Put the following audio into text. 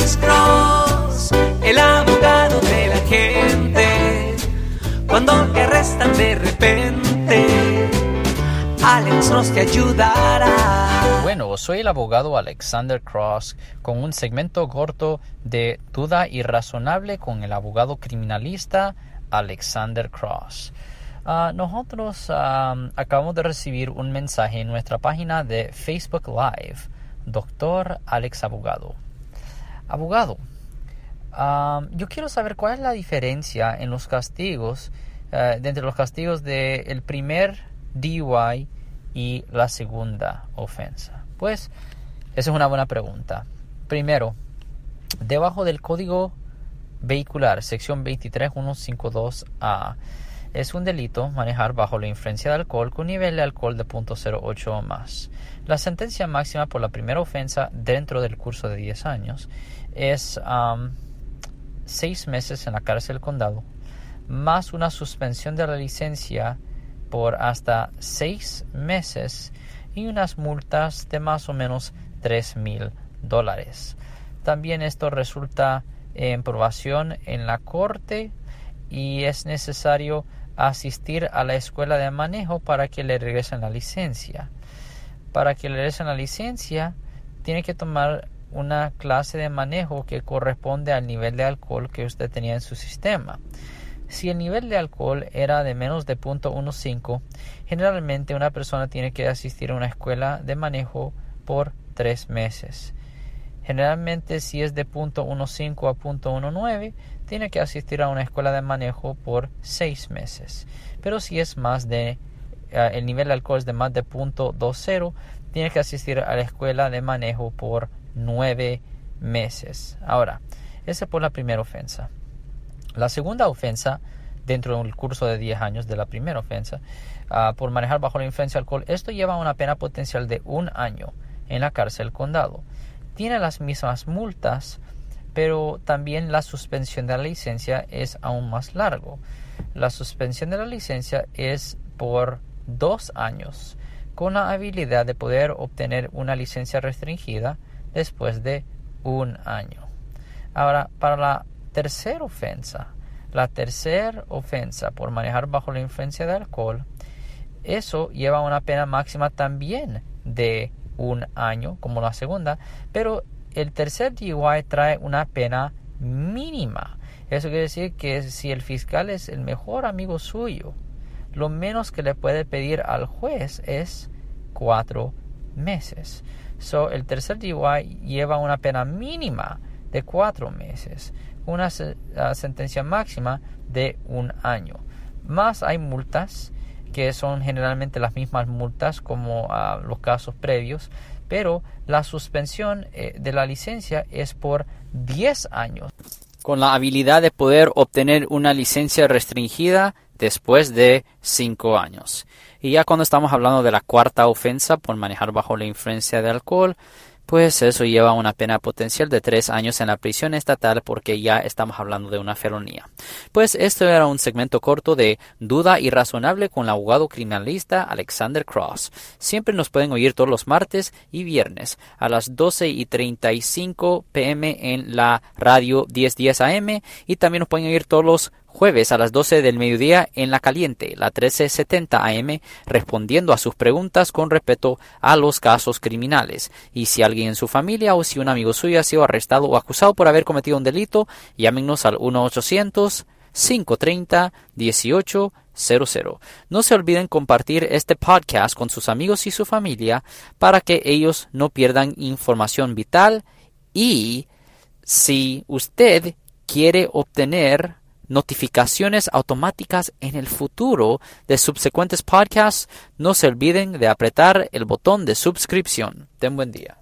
Alex Cross, el abogado de la gente. Cuando te arrestan de repente, Alex Cross te ayudará. Bueno, soy el abogado Alexander Cross con un segmento corto de Duda Irrazonable con el abogado criminalista Alexander Cross. Ah, nosotros ah, acabamos de recibir un mensaje en nuestra página de Facebook Live, Doctor Alex Abogado. Abogado, yo quiero saber cuál es la diferencia en los castigos, de entre los castigos del primer DUI y la segunda ofensa. Pues, esa es una buena pregunta. Primero, debajo del código vehicular, sección 23152A, es un delito manejar bajo la influencia de alcohol con nivel de alcohol de 0.08 o más. La sentencia máxima por la primera ofensa dentro del curso de 10 años es 6 meses en la cárcel del condado, más una suspensión de la licencia por hasta 6 meses y unas multas de más o menos 3 mil dólares. También esto resulta en probación en la corte y es necesario asistir a la escuela de manejo para que le regresen la licencia. Para que le regresen la licencia, tiene que tomar una clase de manejo que corresponde al nivel de alcohol que usted tenía en su sistema. Si el nivel de alcohol era de menos de 0.15, generalmente una persona tiene que asistir a una escuela de manejo por tres meses. Generalmente si es de 0.15 a 0.19, tiene que asistir a una escuela de manejo por seis meses. Pero si es más de eh, el nivel de alcohol es de más de 0.20, tiene que asistir a la escuela de manejo por nueve meses. Ahora, esa es por la primera ofensa. La segunda ofensa, dentro del curso de 10 años de la primera ofensa, ah, por manejar bajo la influencia de alcohol, esto lleva a una pena potencial de un año en la cárcel condado. Tiene las mismas multas, pero también la suspensión de la licencia es aún más largo. La suspensión de la licencia es por dos años, con la habilidad de poder obtener una licencia restringida después de un año. Ahora, para la tercera ofensa, la tercera ofensa por manejar bajo la influencia de alcohol, eso lleva una pena máxima también de un año, como la segunda, pero el tercer DUI trae una pena mínima. Eso quiere decir que si el fiscal es el mejor amigo suyo, lo menos que le puede pedir al juez es cuatro meses. So, el tercer DUI lleva una pena mínima de cuatro meses una sentencia máxima de un año. Más hay multas que son generalmente las mismas multas como uh, los casos previos, pero la suspensión eh, de la licencia es por 10 años. Con la habilidad de poder obtener una licencia restringida después de 5 años. Y ya cuando estamos hablando de la cuarta ofensa por manejar bajo la influencia de alcohol, pues eso lleva una pena potencial de tres años en la prisión estatal porque ya estamos hablando de una felonía. Pues esto era un segmento corto de Duda Irrazonable con el abogado criminalista Alexander Cross. Siempre nos pueden oír todos los martes y viernes a las 12 y 35 pm en la radio 1010 AM y también nos pueden oír todos los jueves a las 12 del mediodía en La Caliente, la 1370 AM, respondiendo a sus preguntas con respecto a los casos criminales. Y si alguien en su familia o si un amigo suyo ha sido arrestado o acusado por haber cometido un delito, llámenos al 1-800-530-1800. No se olviden compartir este podcast con sus amigos y su familia para que ellos no pierdan información vital y si usted quiere obtener notificaciones automáticas en el futuro de subsecuentes podcasts, no se olviden de apretar el botón de suscripción. Ten buen día.